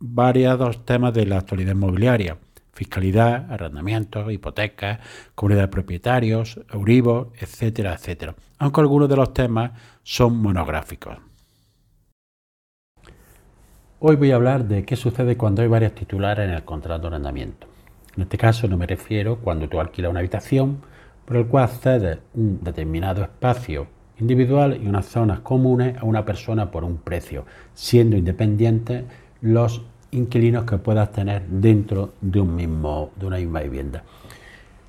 variados temas de la actualidad inmobiliaria, fiscalidad, arrendamientos, hipotecas, comunidad de propietarios, etcétera, etcétera, aunque algunos de los temas son monográficos. Hoy voy a hablar de qué sucede cuando hay varios titulares en el contrato de arrendamiento. En este caso no me refiero cuando tú alquilas una habitación por el cual cedes un determinado espacio individual y unas zonas comunes a una persona por un precio, siendo independientes los inquilinos que puedas tener dentro de, un mismo, de una misma vivienda.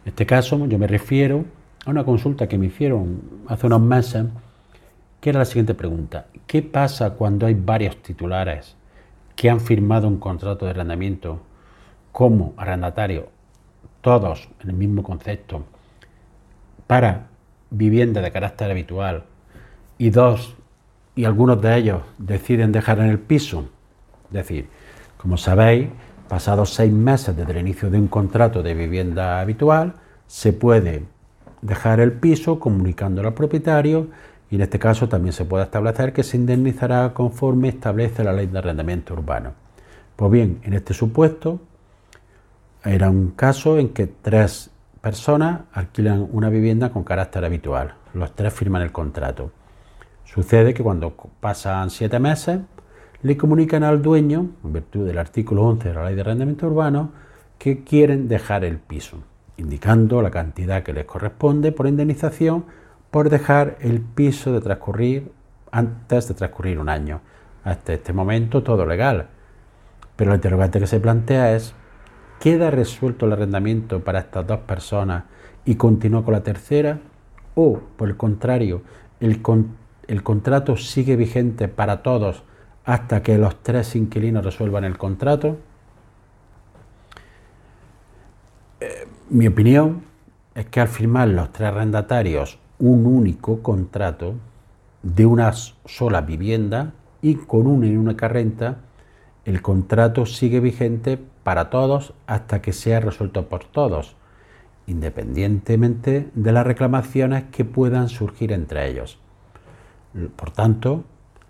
En este caso yo me refiero a una consulta que me hicieron hace unos meses, que era la siguiente pregunta. ¿Qué pasa cuando hay varios titulares que han firmado un contrato de arrendamiento como arrendatario, todos en el mismo concepto, para vivienda de carácter habitual y dos y algunos de ellos deciden dejar en el piso? Es decir, como sabéis, pasados seis meses desde el inicio de un contrato de vivienda habitual, se puede dejar el piso comunicándolo al propietario y en este caso también se puede establecer que se indemnizará conforme establece la ley de arrendamiento urbano. Pues bien, en este supuesto era un caso en que tres personas alquilan una vivienda con carácter habitual. Los tres firman el contrato. Sucede que cuando pasan siete meses, le comunican al dueño, en virtud del artículo 11 de la Ley de Arrendamiento Urbano, que quieren dejar el piso, indicando la cantidad que les corresponde por indemnización por dejar el piso de transcurrir antes de transcurrir un año. Hasta este momento todo legal. Pero la interrogante que se plantea es, ¿queda resuelto el arrendamiento para estas dos personas y continúa con la tercera? ¿O, por el contrario, el, el contrato sigue vigente para todos hasta que los tres inquilinos resuelvan el contrato. Eh, mi opinión es que al firmar los tres arrendatarios un único contrato de una sola vivienda y con una y única renta, el contrato sigue vigente para todos hasta que sea resuelto por todos, independientemente de las reclamaciones que puedan surgir entre ellos. Por tanto,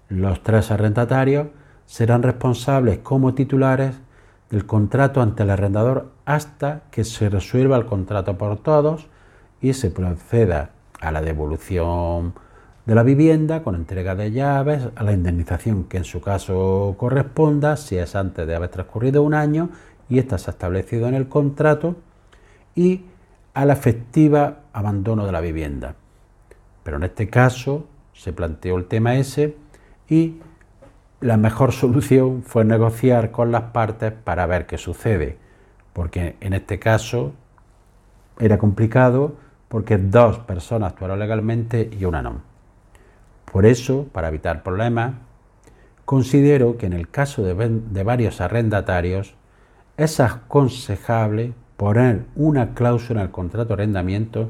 los tres arrendatarios serán responsables como titulares del contrato ante el arrendador hasta que se resuelva el contrato por todos y se proceda a la devolución de la vivienda con entrega de llaves, a la indemnización que en su caso corresponda, si es antes de haber transcurrido un año y ésta se ha establecido en el contrato, y a la efectiva abandono de la vivienda. Pero en este caso se planteó el tema ese y la mejor solución fue negociar con las partes para ver qué sucede, porque en este caso era complicado porque dos personas actuaron legalmente y una no. Por eso, para evitar problemas, considero que en el caso de, varios arrendatarios es aconsejable poner una cláusula en el contrato de arrendamiento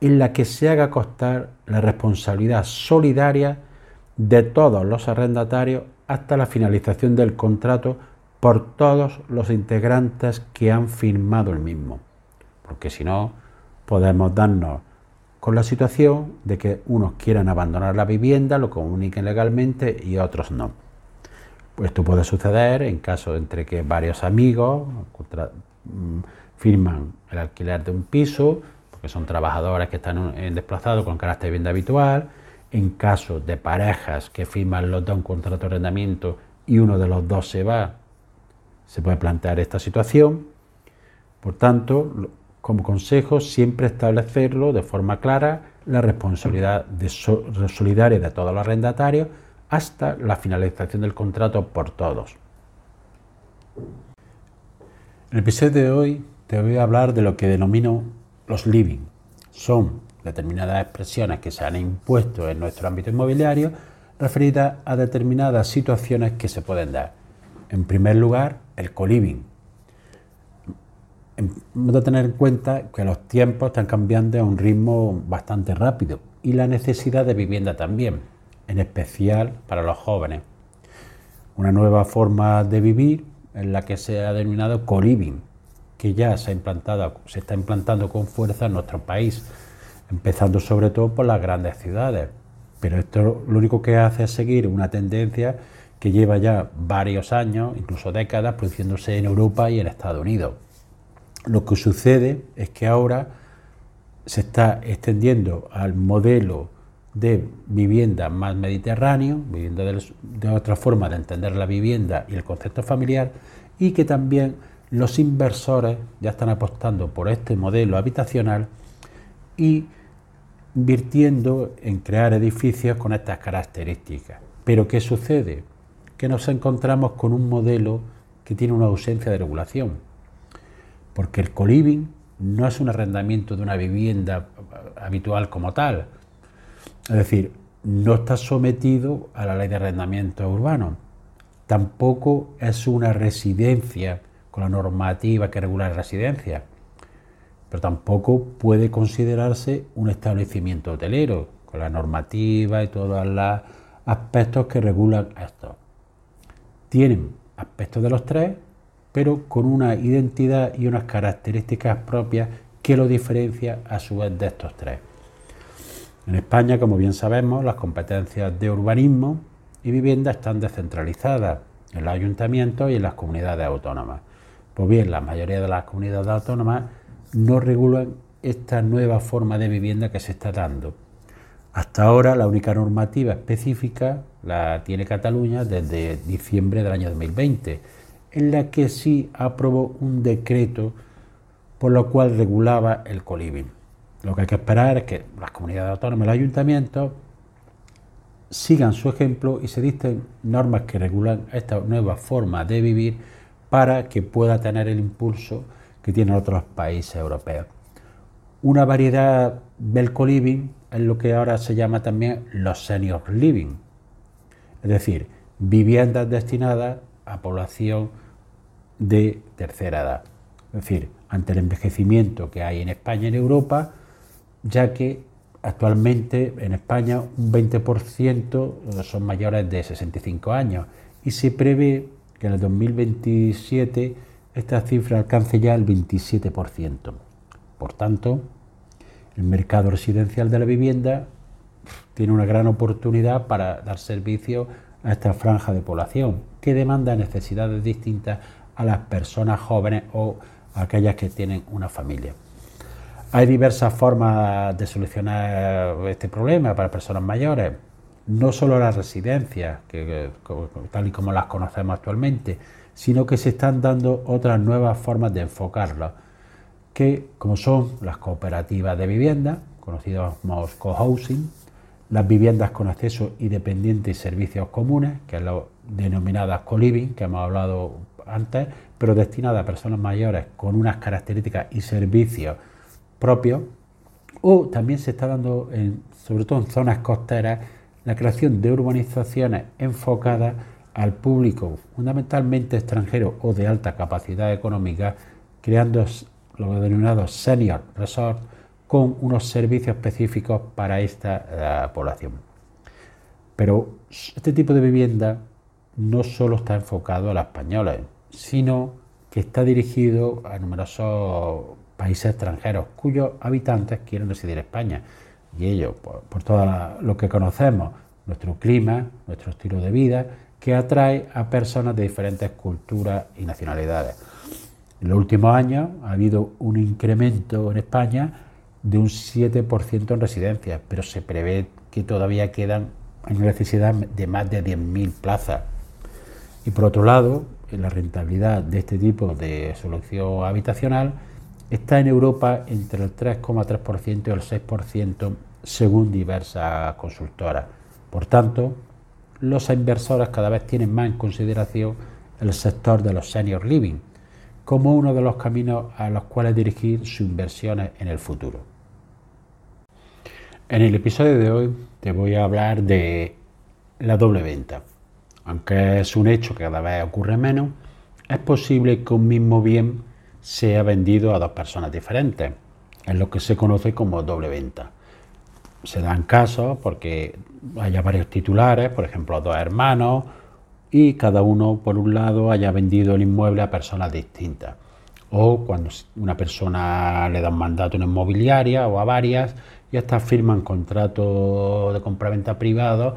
en la que se haga costar la responsabilidad solidaria de todos los arrendatarios hasta la finalización del contrato por todos los integrantes que han firmado el mismo. Porque si no, podemos darnos con la situación de que unos quieran abandonar la vivienda, lo comuniquen legalmente y otros no. Pues esto puede suceder en caso entre que varios amigos mm, firman el alquiler de un piso, porque son trabajadores que están desplazados con carácter de vivienda habitual, en caso de parejas que firman los dos un contrato de arrendamiento y uno de los dos se va, se puede plantear esta situación. Por tanto, como consejo, siempre establecerlo de forma clara la responsabilidad de solidaria de todos los arrendatarios hasta la finalización del contrato por todos. En el episodio de hoy te voy a hablar de lo que denomino los living. Son determinadas expresiones que se han impuesto en nuestro ámbito inmobiliario referidas a determinadas situaciones que se pueden dar. En primer lugar, el coliving. Hemos de tener en cuenta que los tiempos están cambiando a un ritmo bastante rápido y la necesidad de vivienda también, en especial para los jóvenes. Una nueva forma de vivir en la que se ha denominado coliving, que ya se, ha implantado, se está implantando con fuerza en nuestro país, empezando sobre todo por las grandes ciudades. Pero esto lo único que hace es seguir una tendencia que lleva ya varios años, incluso décadas, produciéndose en Europa y en Estados Unidos. Lo que sucede es que ahora se está extendiendo al modelo de vivienda más mediterráneo, vivienda de, otra forma de entender la vivienda y el concepto familiar, y que también los inversores ya están apostando por este modelo habitacional y invirtiendo en crear edificios con estas características. Pero ¿qué sucede? Que nos encontramos con un modelo que tiene una ausencia de regulación, porque el coliving no es un arrendamiento de una vivienda habitual como tal, es decir, no está sometido a la ley de arrendamiento urbano, tampoco es una residencia con la normativa que regula la residencia, pero tampoco puede considerarse un establecimiento hotelero, con la normativa y todos los aspectos que regulan esto. Tienen aspectos de los tres, pero con una identidad y unas características propias que lo diferencia a su vez de estos tres. En España, como bien sabemos, las competencias de urbanismo y vivienda están descentralizadas en los ayuntamientos y en las comunidades autónomas. Pues bien, la mayoría de las comunidades autónomas no regulan esta nueva forma de vivienda que se está dando. Hasta ahora la única normativa específica la tiene Cataluña desde diciembre del año 2020, en la que sí aprobó un decreto por lo cual regulaba el coliving. Lo que hay que esperar es que las comunidades autónomas y los ayuntamientos sigan su ejemplo y se dicten normas que regulan esta nueva forma de vivir para que pueda tener el impulso que tienen otros países europeos. Una variedad del co-living es lo que ahora se llama también los senior living, es decir, viviendas destinadas a población de tercera edad. Es decir, ante el envejecimiento que hay en España y en Europa, ya que actualmente en España un 20% son mayores de 65 años y se prevé que en el 2027 esta cifra alcance ya el 27%. Por tanto, el mercado residencial de la vivienda tiene una gran oportunidad para dar servicio a esta franja de población que demanda necesidades distintas a las personas jóvenes o aquellas que tienen una familia. Hay diversas formas de solucionar este problema para personas mayores, no solo las residencias, que, tal y como las conocemos actualmente, sino que se están dando otras nuevas formas de enfocarlo, que como son las cooperativas de vivienda, conocidas como co-housing, las viviendas con acceso independiente y servicios comunes, que es lo denominadas co-living, que hemos hablado antes, pero destinadas a personas mayores con unas características y servicios propios, o también se está dando, sobre todo en zonas costeras, la creación de urbanizaciones enfocadas al público fundamentalmente extranjero o de alta capacidad económica, creando los denominados senior resort con unos servicios específicos para esta eh, población. Pero este tipo de vivienda no solo está enfocado a los españoles, sino que está dirigido a numerosos países extranjeros cuyos habitantes quieren residir en España. Y ello, por todo lo que conocemos, nuestro clima, nuestro estilo de vida, que atrae a personas de diferentes culturas y nacionalidades. En los últimos años ha habido un incremento en España de un 7% en residencias, pero se prevé que todavía quedan en necesidad de más de 10.000 plazas. Y por otro lado, la rentabilidad de este tipo de solución habitacional está en Europa entre el 3,3% y el 6% según diversas consultoras. Por tanto, los inversores cada vez tienen más en consideración el sector de los senior living como uno de los caminos a los cuales dirigir sus inversiones en el futuro. En el episodio de hoy te voy a hablar de la doble venta. Aunque es un hecho que cada vez ocurre menos, es posible que un mismo bien sea vendido a dos personas diferentes. Es lo que se conoce como doble venta. Se dan casos porque haya varios titulares, por ejemplo, dos hermanos, y cada uno, por un lado, haya vendido el inmueble a personas distintas. O cuando una persona le da un mandato en inmobiliaria o a varias, y estas firman contratos de compraventa privados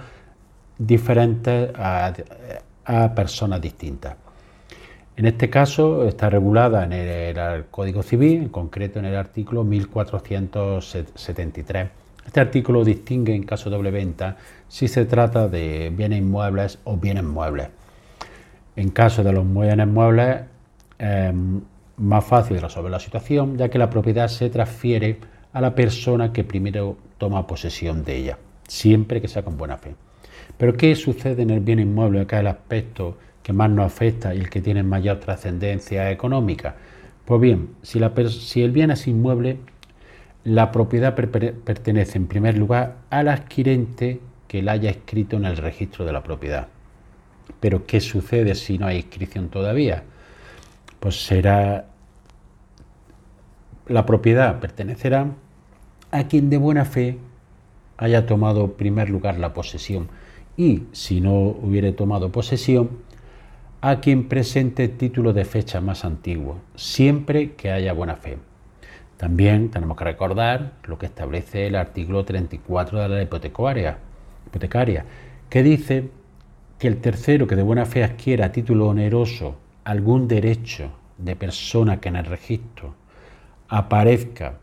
diferentes a, personas distintas. En este caso está regulada en el, Código Civil, en concreto en el artículo 1473. Este artículo distingue en caso de doble venta si se trata de bienes inmuebles o bienes muebles. En caso de los bienes muebles es más fácil resolver la situación ya que la propiedad se transfiere a la persona que primero toma posesión de ella, siempre que sea con buena fe. Pero ¿qué sucede en el bien inmueble? Acá el aspecto que más nos afecta y el que tiene mayor trascendencia económica. Pues bien, si el bien es inmueble, la propiedad pertenece en primer lugar al adquirente que la haya escrito en el registro de la propiedad. Pero ¿qué sucede si no hay inscripción todavía? Pues será la propiedad pertenecerá a quien de buena fe haya tomado en primer lugar la posesión y si no hubiere tomado posesión a quien presente título de fecha más antiguo, siempre que haya buena fe. También tenemos que recordar lo que establece el artículo 34 de la hipotecaria, hipotecaria que dice que el tercero que de buena fe adquiera a título oneroso algún derecho de persona que en el registro aparezca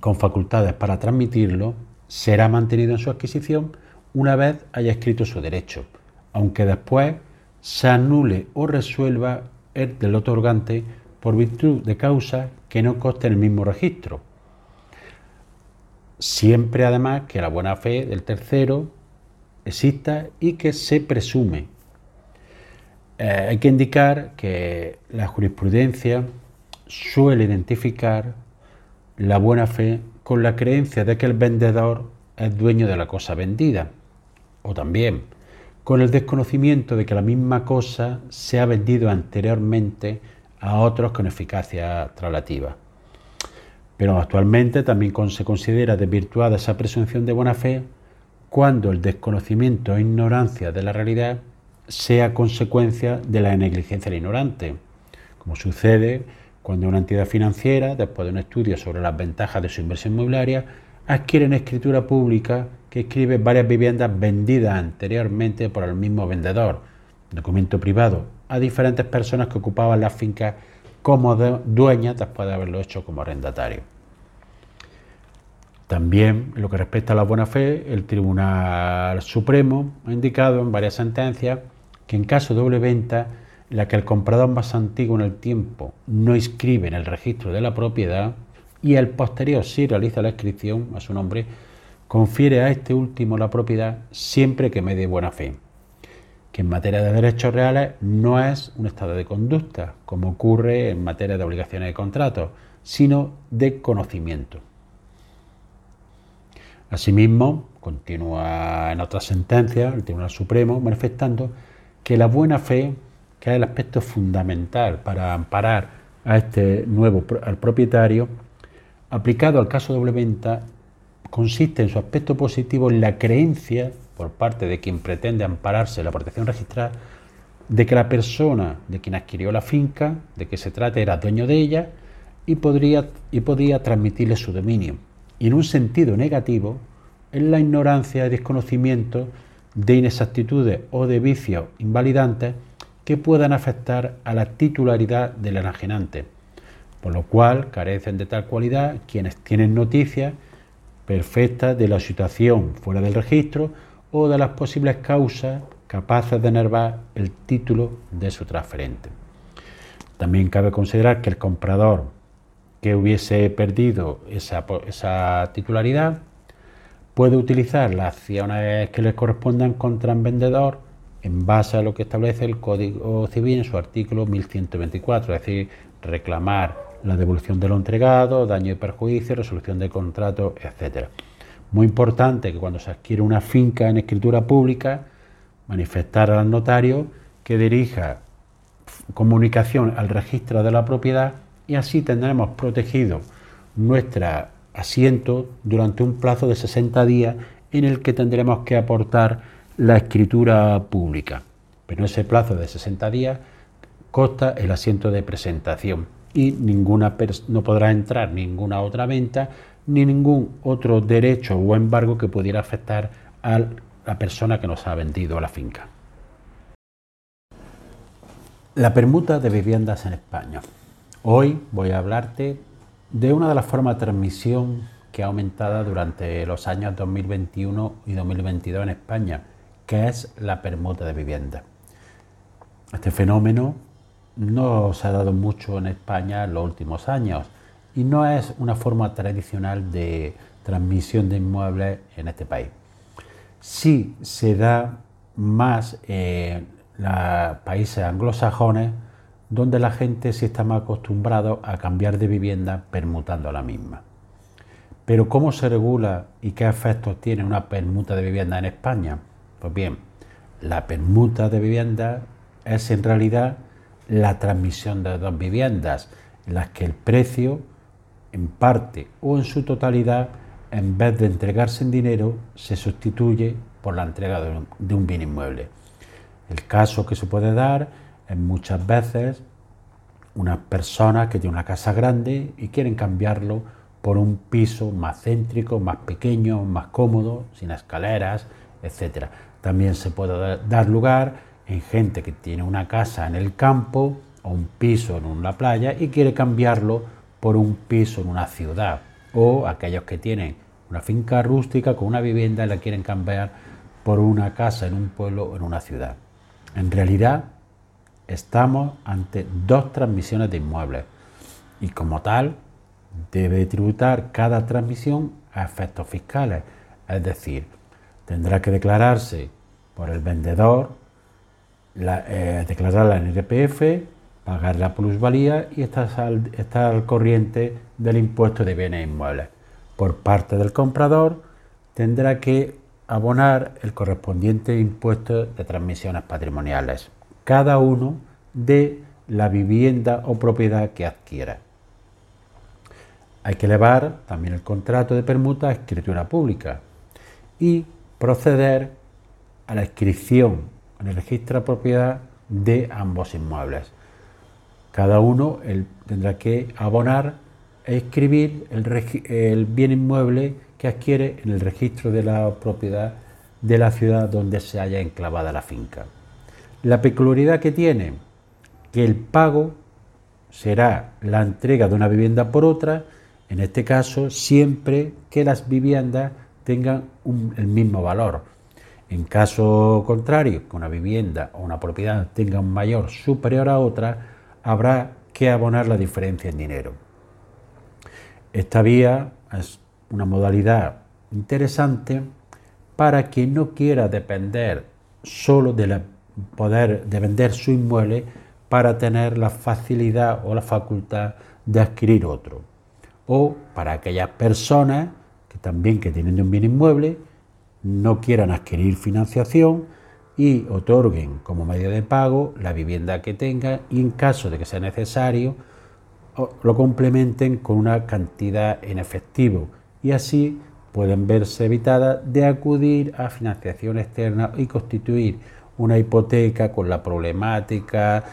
con facultades para transmitirlo, será mantenido en su adquisición una vez haya escrito su derecho, aunque después se anule o resuelva el del otorgante por virtud de causa que no conste en el mismo registro. Siempre además que la buena fe del tercero exista y que se presume. Eh, hay que indicar que la jurisprudencia suele identificar la buena fe con la creencia de que el vendedor es dueño de la cosa vendida, o también con el desconocimiento de que la misma cosa se ha vendido anteriormente a otros con eficacia traslativa. Pero actualmente también se considera desvirtuada esa presunción de buena fe cuando el desconocimiento e ignorancia de la realidad sea consecuencia de la negligencia del ignorante, como sucede cuando una entidad financiera, después de un estudio sobre las ventajas de su inversión inmobiliaria, adquiere una escritura pública que escribe varias viviendas vendidas anteriormente por el mismo vendedor, documento privado, a diferentes personas que ocupaban las fincas como dueñas después de haberlo hecho como arrendatario. También, en lo que respecta a la buena fe, el Tribunal Supremo ha indicado en varias sentencias que en caso de doble venta la que el comprador más antiguo en el tiempo no inscribe en el registro de la propiedad y el posterior sí realiza la inscripción a su nombre, confiere a este último la propiedad siempre que me dé buena fe, que en materia de derechos reales no es un estado de conducta, como ocurre en materia de obligaciones de contrato, sino de conocimiento. Asimismo, continúa en otra sentencia el Tribunal Supremo manifestando que la buena fe que es el aspecto fundamental para amparar a este nuevo al propietario, aplicado al caso doble venta, consiste en su aspecto positivo en la creencia por parte de quien pretende ampararse la protección registral de que la persona de quien adquirió la finca, de que se trate, era dueño de ella y, podría, y podía transmitirle su dominio. Y en un sentido negativo, en la ignorancia y desconocimiento de inexactitudes o de vicios invalidantes que puedan afectar a la titularidad del enajenante, por lo cual carecen de tal cualidad quienes tienen noticias perfectas de la situación fuera del registro o de las posibles causas capaces de enervar el título de su transferente. También cabe considerar que el comprador que hubiese perdido esa, titularidad puede utilizar las acciones que le correspondan contra el vendedor en base a lo que establece el Código Civil en su artículo 1124, es decir, reclamar la devolución de lo entregado, daño y perjuicio, resolución de contrato, etc. Muy importante que cuando se adquiere una finca en escritura pública, manifestar al notario que dirija comunicación al registro de la propiedad y así tendremos protegido nuestro asiento durante un plazo de 60 días en el que tendremos que aportar la escritura pública. Pero ese plazo de 60 días consta el asiento de presentación y ninguna no podrá entrar ninguna otra venta ni ningún otro derecho o embargo que pudiera afectar a la persona que nos ha vendido la finca. La permuta de viviendas en España. Hoy voy a hablarte de una de las formas de transmisión que ha aumentado durante los años 2021 y 2022 en España, que es la permuta de viviendas. Este fenómeno no se ha dado mucho en España en los últimos años y no es una forma tradicional de transmisión de inmuebles en este país. Sí se da más en los países anglosajones donde la gente sí está más acostumbrado a cambiar de vivienda permutando la misma. Pero ¿cómo se regula y qué efectos tiene una permuta de vivienda en España? Pues bien, la permuta de vivienda es en realidad la transmisión de dos viviendas, en las que el precio, en parte o en su totalidad, en vez de entregarse en dinero, se sustituye por la entrega de un bien inmueble. El caso que se puede dar es muchas veces una persona que tiene una casa grande y quieren cambiarlo por un piso más céntrico, más pequeño, más cómodo, sin escaleras, etc. También se puede dar lugar en gente que tiene una casa en el campo o un piso en una playa y quiere cambiarlo por un piso en una ciudad. O aquellos que tienen una finca rústica con una vivienda y la quieren cambiar por una casa en un pueblo o en una ciudad. En realidad, estamos ante dos transmisiones de inmuebles y como tal debe tributar cada transmisión a efectos fiscales, es decir, tendrá que declararse por el vendedor la, eh, declararla en IRPF, pagar la plusvalía y estar al, al corriente del impuesto de bienes inmuebles. Por parte del comprador tendrá que abonar el correspondiente impuesto de transmisiones patrimoniales, cada uno de la vivienda o propiedad que adquiera. Hay que elevar también el contrato de permuta a escritura pública y proceder a la inscripción en el registro de propiedad de ambos inmuebles. Cada uno tendrá que abonar e inscribir el, bien inmueble que adquiere en el registro de la propiedad de la ciudad donde se haya enclavada la finca. La peculiaridad que tiene, que el pago será la entrega de una vivienda por otra, en este caso siempre que las viviendas tengan el mismo valor. En caso contrario, que una vivienda o una propiedad tenga un mayor superior a otra, habrá que abonar la diferencia en dinero. Esta vía es una modalidad interesante para quien no quiera depender solo de poder de vender su inmueble para tener la facilidad o la facultad de adquirir otro. O para aquellas personas que también que tienen un bien inmueble no quieran adquirir financiación y otorguen como medio de pago la vivienda que tengan y en caso de que sea necesario lo complementen con una cantidad en efectivo y así pueden verse evitadas de acudir a financiación externa y constituir una hipoteca con la problemática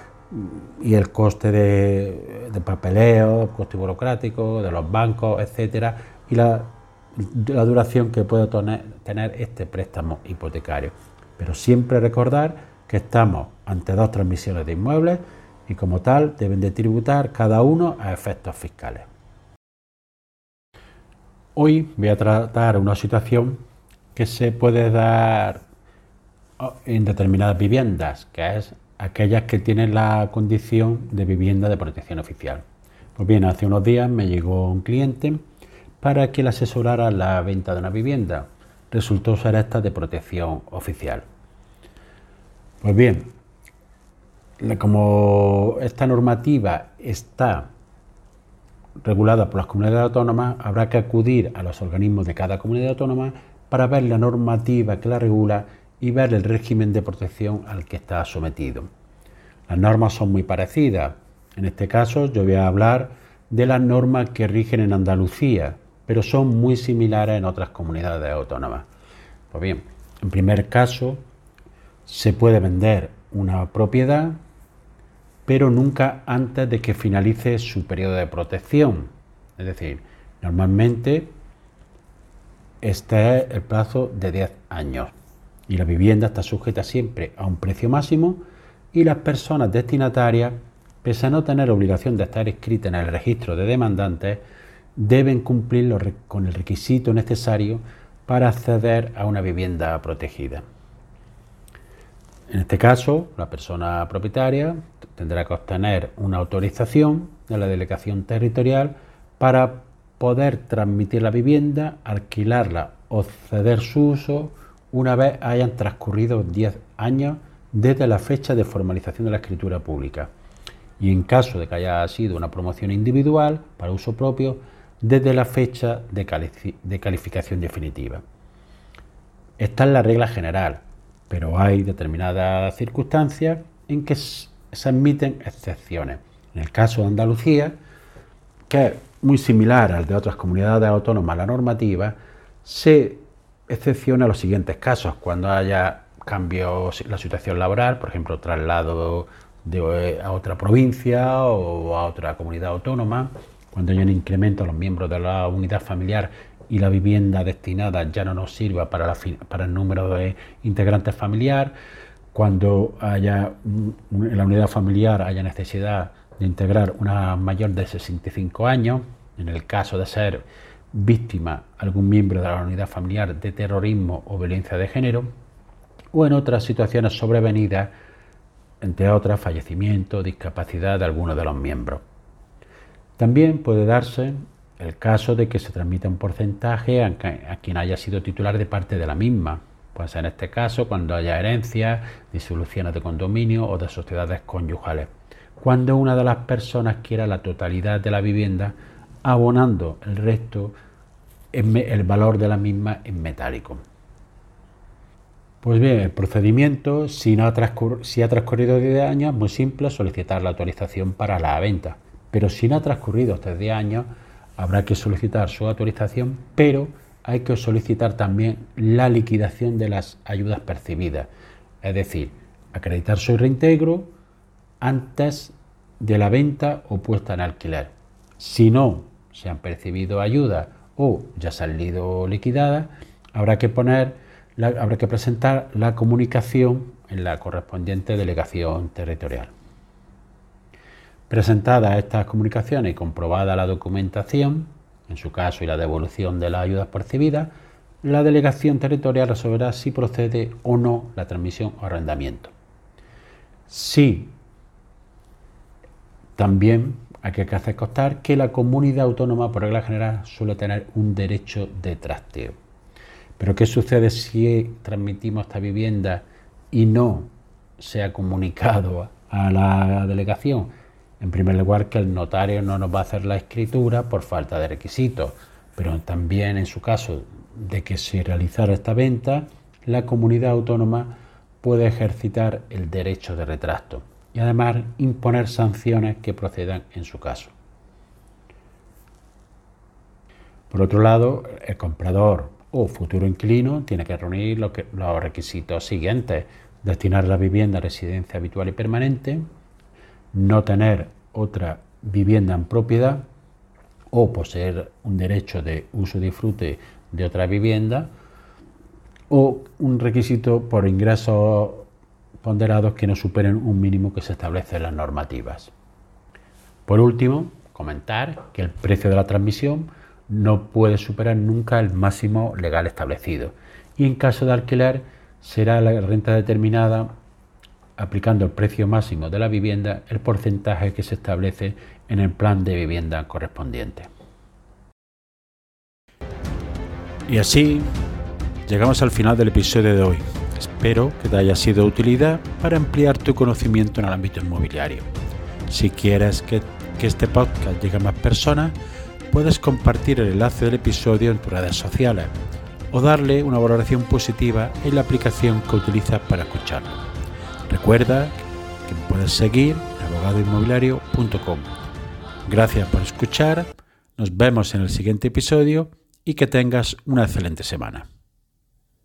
y el coste de, de papeleo, coste burocrático, de los bancos, etcétera, y la la duración que puede tener este préstamo hipotecario. Pero siempre recordar que estamos ante dos transmisiones de inmuebles y como tal deben de tributar cada uno a efectos fiscales. Hoy voy a tratar una situación que se puede dar en determinadas viviendas, que es aquellas que tienen la condición de vivienda de protección oficial. Pues bien, hace unos días me llegó un cliente para que le asesorara la venta de una vivienda. Resultó ser esta de protección oficial. Pues bien, como esta normativa está regulada por las comunidades autónomas, habrá que acudir a los organismos de cada comunidad autónoma para ver la normativa que la regula y ver el régimen de protección al que está sometido. Las normas son muy parecidas. En este caso yo voy a hablar de las normas que rigen en Andalucía, pero son muy similares en otras comunidades autónomas. Pues bien, en primer caso, se puede vender una propiedad, pero nunca antes de que finalice su periodo de protección. Es decir, normalmente este es el plazo de 10 años y la vivienda está sujeta siempre a un precio máximo y las personas destinatarias, pese a no tener obligación de estar inscritas en el registro de demandantes, deben cumplir con el requisito necesario para acceder a una vivienda protegida. En este caso, la persona propietaria tendrá que obtener una autorización de la delegación territorial para poder transmitir la vivienda, alquilarla o ceder su uso una vez hayan transcurrido 10 años desde la fecha de formalización de la escritura pública y en caso de que haya sido una promoción individual para uso propio, desde la fecha de, calificación definitiva. Esta es la regla general, pero hay determinadas circunstancias en que se admiten excepciones. En el caso de Andalucía, que es muy similar al de otras comunidades autónomas, la normativa, se excepciona los siguientes casos, cuando haya cambios en la situación laboral, por ejemplo, traslado a otra provincia o a otra comunidad autónoma, cuando haya un incremento los miembros de la unidad familiar y la vivienda destinada ya no nos sirva para, para el número de integrantes familiar, cuando haya en la unidad familiar haya necesidad de integrar una mayor de 65 años, en el caso de ser víctima algún miembro de la unidad familiar de terrorismo o violencia de género, o en otras situaciones sobrevenidas, entre otras fallecimiento, discapacidad de alguno de los miembros. También puede darse el caso de que se transmita un porcentaje a, quien haya sido titular de parte de la misma, pues en este caso cuando haya herencias, disoluciones de condominio o de sociedades conyugales, cuando una de las personas quiera la totalidad de la vivienda, abonando el resto, el valor de la misma en metálico. Pues bien, el procedimiento, si, ha transcurrido 10 años, muy simple, solicitar la autorización para la venta pero si no ha transcurrido estos 10 años, habrá que solicitar su autorización, pero hay que solicitar también la liquidación de las ayudas percibidas, es decir, acreditar su reintegro antes de la venta o puesta en alquiler. Si no se han percibido ayudas o ya ha salido liquidadas, habrá que poner, habrá que presentar la comunicación en la correspondiente delegación territorial. Presentadas estas comunicaciones y comprobada la documentación, en su caso y la devolución de las ayudas percibidas, la delegación territorial resolverá si procede o no la transmisión o arrendamiento. Sí, también hay que hacer constar que la comunidad autónoma, por regla general, suele tener un derecho de trasteo. Pero ¿qué sucede si transmitimos esta vivienda y no se ha comunicado a la delegación? En primer lugar, que el notario no nos va a hacer la escritura por falta de requisitos, pero también en su caso de que se realizara esta venta, la comunidad autónoma puede ejercitar el derecho de retrasto y además imponer sanciones que procedan en su caso. Por otro lado, el comprador o futuro inquilino tiene que reunir los requisitos siguientes. Destinar la vivienda a residencia habitual y permanente, no tener otra vivienda en propiedad o poseer un derecho de uso y disfrute de otra vivienda o un requisito por ingresos ponderados que no superen un mínimo que se establece en las normativas. Por último, comentar que el precio de la transmisión no puede superar nunca el máximo legal establecido y en caso de alquiler será la renta determinada aplicando el precio máximo de la vivienda, el porcentaje que se establece en el plan de vivienda correspondiente. Y así llegamos al final del episodio de hoy. Espero que te haya sido de utilidad para ampliar tu conocimiento en el ámbito inmobiliario. Si quieres que, que este podcast llegue a más personas, puedes compartir el enlace del episodio en tus redes sociales o darle una valoración positiva en la aplicación que utilizas para escucharlo. Recuerda que me puedes seguir en abogadoinmobiliario.com. Gracias por escuchar, nos vemos en el siguiente episodio y que tengas una excelente semana.